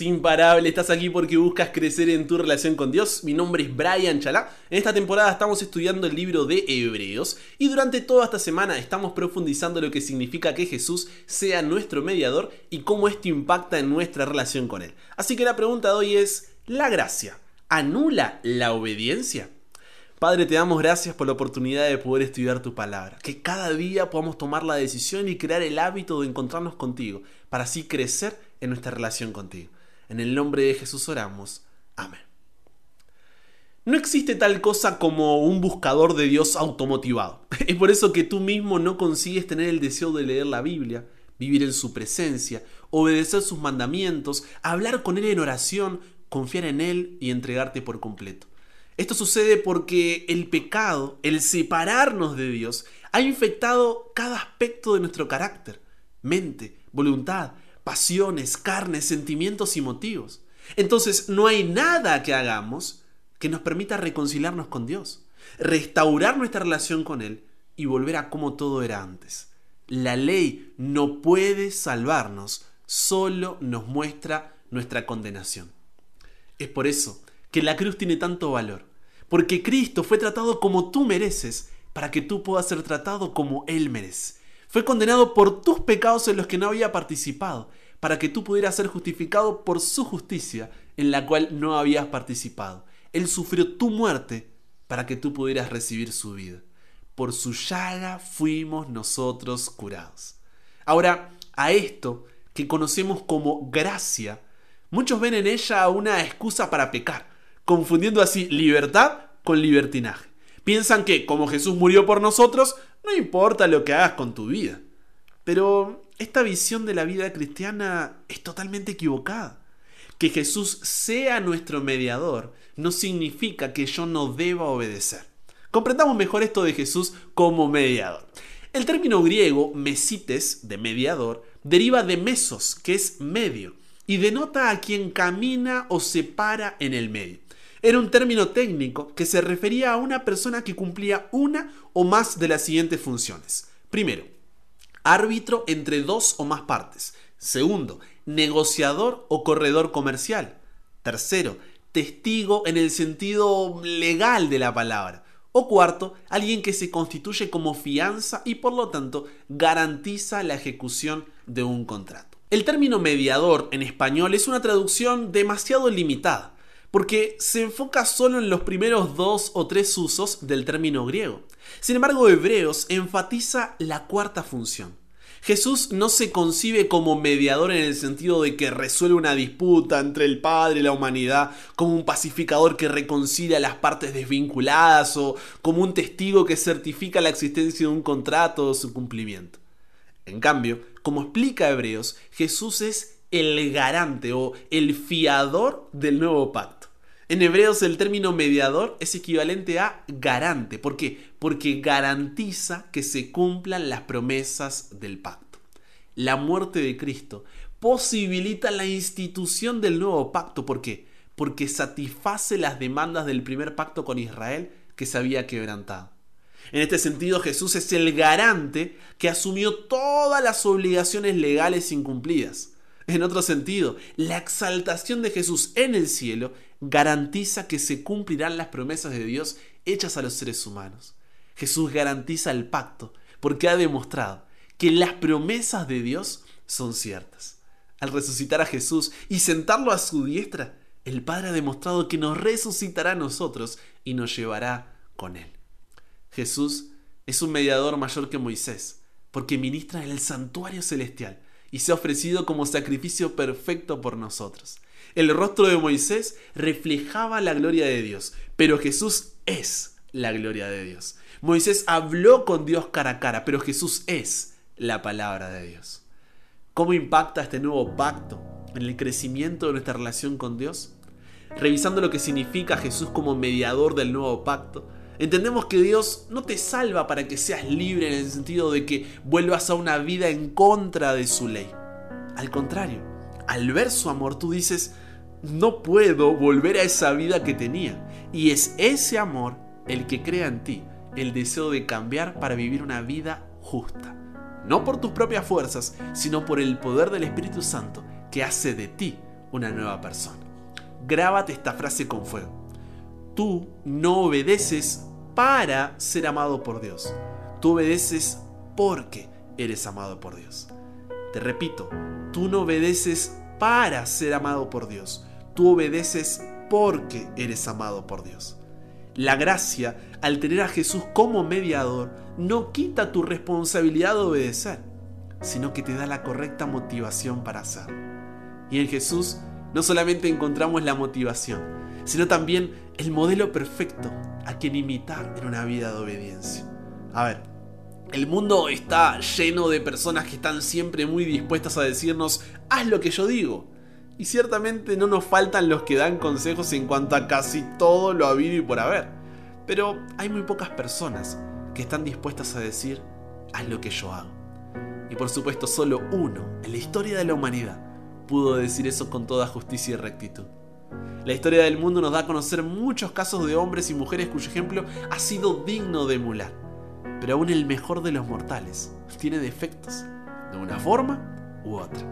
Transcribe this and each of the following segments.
imparable. Estás aquí porque buscas crecer en tu relación con Dios. Mi nombre es Brian Chalá. En esta temporada estamos estudiando el libro de Hebreos y durante toda esta semana estamos profundizando lo que significa que Jesús sea nuestro mediador y cómo esto impacta en nuestra relación con Él. Así que la pregunta de hoy es, ¿la gracia anula la obediencia? Padre, te damos gracias por la oportunidad de poder estudiar tu palabra. Que cada día podamos tomar la decisión y crear el hábito de encontrarnos contigo, para así crecer en nuestra relación contigo. En el nombre de Jesús oramos. Amén. No existe tal cosa como un buscador de Dios automotivado. Es por eso que tú mismo no consigues tener el deseo de leer la Biblia, vivir en su presencia, obedecer sus mandamientos, hablar con Él en oración, confiar en Él y entregarte por completo. Esto sucede porque el pecado, el separarnos de Dios, ha infectado cada aspecto de nuestro carácter, mente, voluntad, pasiones, carnes, sentimientos y motivos. Entonces no hay nada que hagamos que nos permita reconciliarnos con Dios, restaurar nuestra relación con Él y volver a como todo era antes. La ley no puede salvarnos, solo nos muestra nuestra condenación. Es por eso que la cruz tiene tanto valor, porque Cristo fue tratado como tú mereces, para que tú puedas ser tratado como Él merece. Fue condenado por tus pecados en los que no había participado, para que tú pudieras ser justificado por su justicia en la cual no habías participado. Él sufrió tu muerte para que tú pudieras recibir su vida. Por su llaga fuimos nosotros curados. Ahora, a esto que conocemos como gracia, muchos ven en ella una excusa para pecar, confundiendo así libertad con libertinaje. Piensan que como Jesús murió por nosotros, no importa lo que hagas con tu vida. Pero esta visión de la vida cristiana es totalmente equivocada. Que Jesús sea nuestro mediador no significa que yo no deba obedecer. Comprendamos mejor esto de Jesús como mediador. El término griego mesites, de mediador, deriva de mesos, que es medio, y denota a quien camina o se para en el medio. Era un término técnico que se refería a una persona que cumplía una o más de las siguientes funciones. Primero, árbitro entre dos o más partes. Segundo, negociador o corredor comercial. Tercero, testigo en el sentido legal de la palabra. O cuarto, alguien que se constituye como fianza y por lo tanto garantiza la ejecución de un contrato. El término mediador en español es una traducción demasiado limitada porque se enfoca solo en los primeros dos o tres usos del término griego. Sin embargo, Hebreos enfatiza la cuarta función. Jesús no se concibe como mediador en el sentido de que resuelve una disputa entre el Padre y la humanidad, como un pacificador que reconcilia las partes desvinculadas o como un testigo que certifica la existencia de un contrato o su cumplimiento. En cambio, como explica Hebreos, Jesús es el garante o el fiador del nuevo pacto. En hebreos el término mediador es equivalente a garante. ¿Por qué? Porque garantiza que se cumplan las promesas del pacto. La muerte de Cristo posibilita la institución del nuevo pacto. ¿Por qué? Porque satisface las demandas del primer pacto con Israel que se había quebrantado. En este sentido, Jesús es el garante que asumió todas las obligaciones legales incumplidas. En otro sentido, la exaltación de Jesús en el cielo garantiza que se cumplirán las promesas de Dios hechas a los seres humanos. Jesús garantiza el pacto porque ha demostrado que las promesas de Dios son ciertas. Al resucitar a Jesús y sentarlo a su diestra, el Padre ha demostrado que nos resucitará a nosotros y nos llevará con Él. Jesús es un mediador mayor que Moisés, porque ministra en el santuario celestial y se ha ofrecido como sacrificio perfecto por nosotros. El rostro de Moisés reflejaba la gloria de Dios, pero Jesús es la gloria de Dios. Moisés habló con Dios cara a cara, pero Jesús es la palabra de Dios. ¿Cómo impacta este nuevo pacto en el crecimiento de nuestra relación con Dios? Revisando lo que significa Jesús como mediador del nuevo pacto, Entendemos que Dios no te salva para que seas libre en el sentido de que vuelvas a una vida en contra de su ley. Al contrario, al ver su amor tú dices, no puedo volver a esa vida que tenía. Y es ese amor el que crea en ti el deseo de cambiar para vivir una vida justa. No por tus propias fuerzas, sino por el poder del Espíritu Santo que hace de ti una nueva persona. Grábate esta frase con fuego. Tú no obedeces para ser amado por Dios. Tú obedeces porque eres amado por Dios. Te repito, tú no obedeces para ser amado por Dios. Tú obedeces porque eres amado por Dios. La gracia, al tener a Jesús como mediador, no quita tu responsabilidad de obedecer, sino que te da la correcta motivación para hacer. Y en Jesús no solamente encontramos la motivación, sino también el modelo perfecto a quien imitar en una vida de obediencia. A ver, el mundo está lleno de personas que están siempre muy dispuestas a decirnos, haz lo que yo digo. Y ciertamente no nos faltan los que dan consejos en cuanto a casi todo lo habido y por haber. Pero hay muy pocas personas que están dispuestas a decir, haz lo que yo hago. Y por supuesto solo uno en la historia de la humanidad pudo decir eso con toda justicia y rectitud. La historia del mundo nos da a conocer muchos casos de hombres y mujeres cuyo ejemplo ha sido digno de emular. Pero aún el mejor de los mortales tiene defectos, de una forma u otra.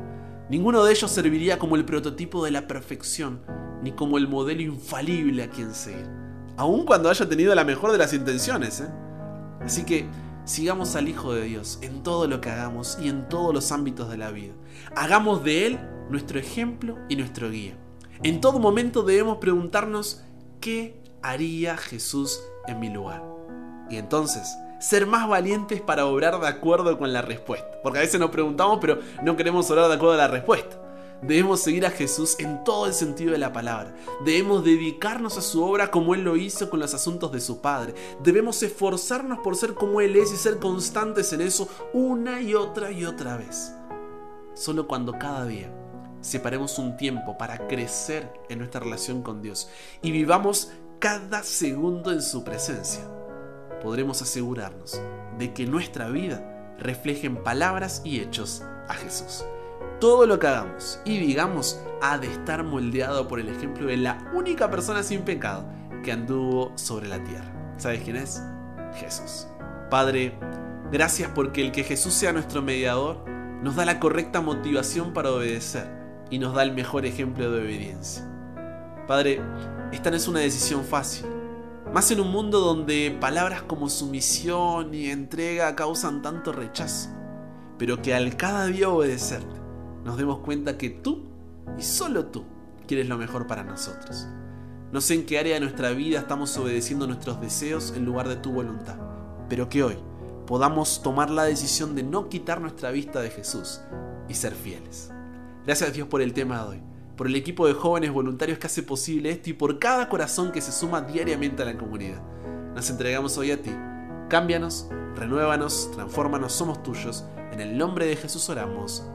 Ninguno de ellos serviría como el prototipo de la perfección, ni como el modelo infalible a quien seguir. Aun cuando haya tenido la mejor de las intenciones. ¿eh? Así que sigamos al Hijo de Dios en todo lo que hagamos y en todos los ámbitos de la vida. Hagamos de Él nuestro ejemplo y nuestro guía. En todo momento debemos preguntarnos, ¿qué haría Jesús en mi lugar? Y entonces, ser más valientes para obrar de acuerdo con la respuesta. Porque a veces nos preguntamos, pero no queremos obrar de acuerdo a la respuesta. Debemos seguir a Jesús en todo el sentido de la palabra. Debemos dedicarnos a su obra como Él lo hizo con los asuntos de su Padre. Debemos esforzarnos por ser como Él es y ser constantes en eso una y otra y otra vez. Solo cuando cada día separemos un tiempo para crecer en nuestra relación con Dios y vivamos cada segundo en su presencia podremos asegurarnos de que nuestra vida refleje en palabras y hechos a Jesús. Todo lo que hagamos y digamos ha de estar moldeado por el ejemplo de la única persona sin pecado que anduvo sobre la tierra. ¿Sabes quién es? Jesús. Padre, gracias porque el que Jesús sea nuestro mediador nos da la correcta motivación para obedecer y nos da el mejor ejemplo de obediencia. Padre, esta no es una decisión fácil, más en un mundo donde palabras como sumisión y entrega causan tanto rechazo. Pero que al cada día obedecerte, nos demos cuenta que tú y solo tú quieres lo mejor para nosotros. No sé en qué área de nuestra vida estamos obedeciendo nuestros deseos en lugar de tu voluntad, pero que hoy podamos tomar la decisión de no quitar nuestra vista de Jesús y ser fieles. Gracias Dios por el tema de hoy por el equipo de jóvenes voluntarios que hace posible esto y por cada corazón que se suma diariamente a la comunidad. Nos entregamos hoy a ti. Cámbianos, renuévanos, transfórmanos, somos tuyos. En el nombre de Jesús oramos.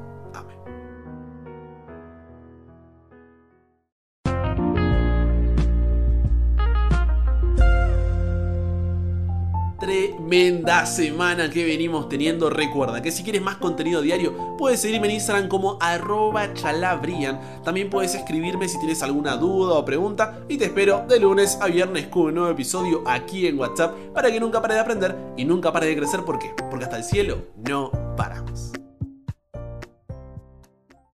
Tremenda semana que venimos teniendo. Recuerda que si quieres más contenido diario, puedes seguirme en Instagram como arroba chalabrian. También puedes escribirme si tienes alguna duda o pregunta. Y te espero de lunes a viernes con un nuevo episodio aquí en WhatsApp para que nunca pare de aprender y nunca pare de crecer. ¿Por qué? Porque hasta el cielo no paramos.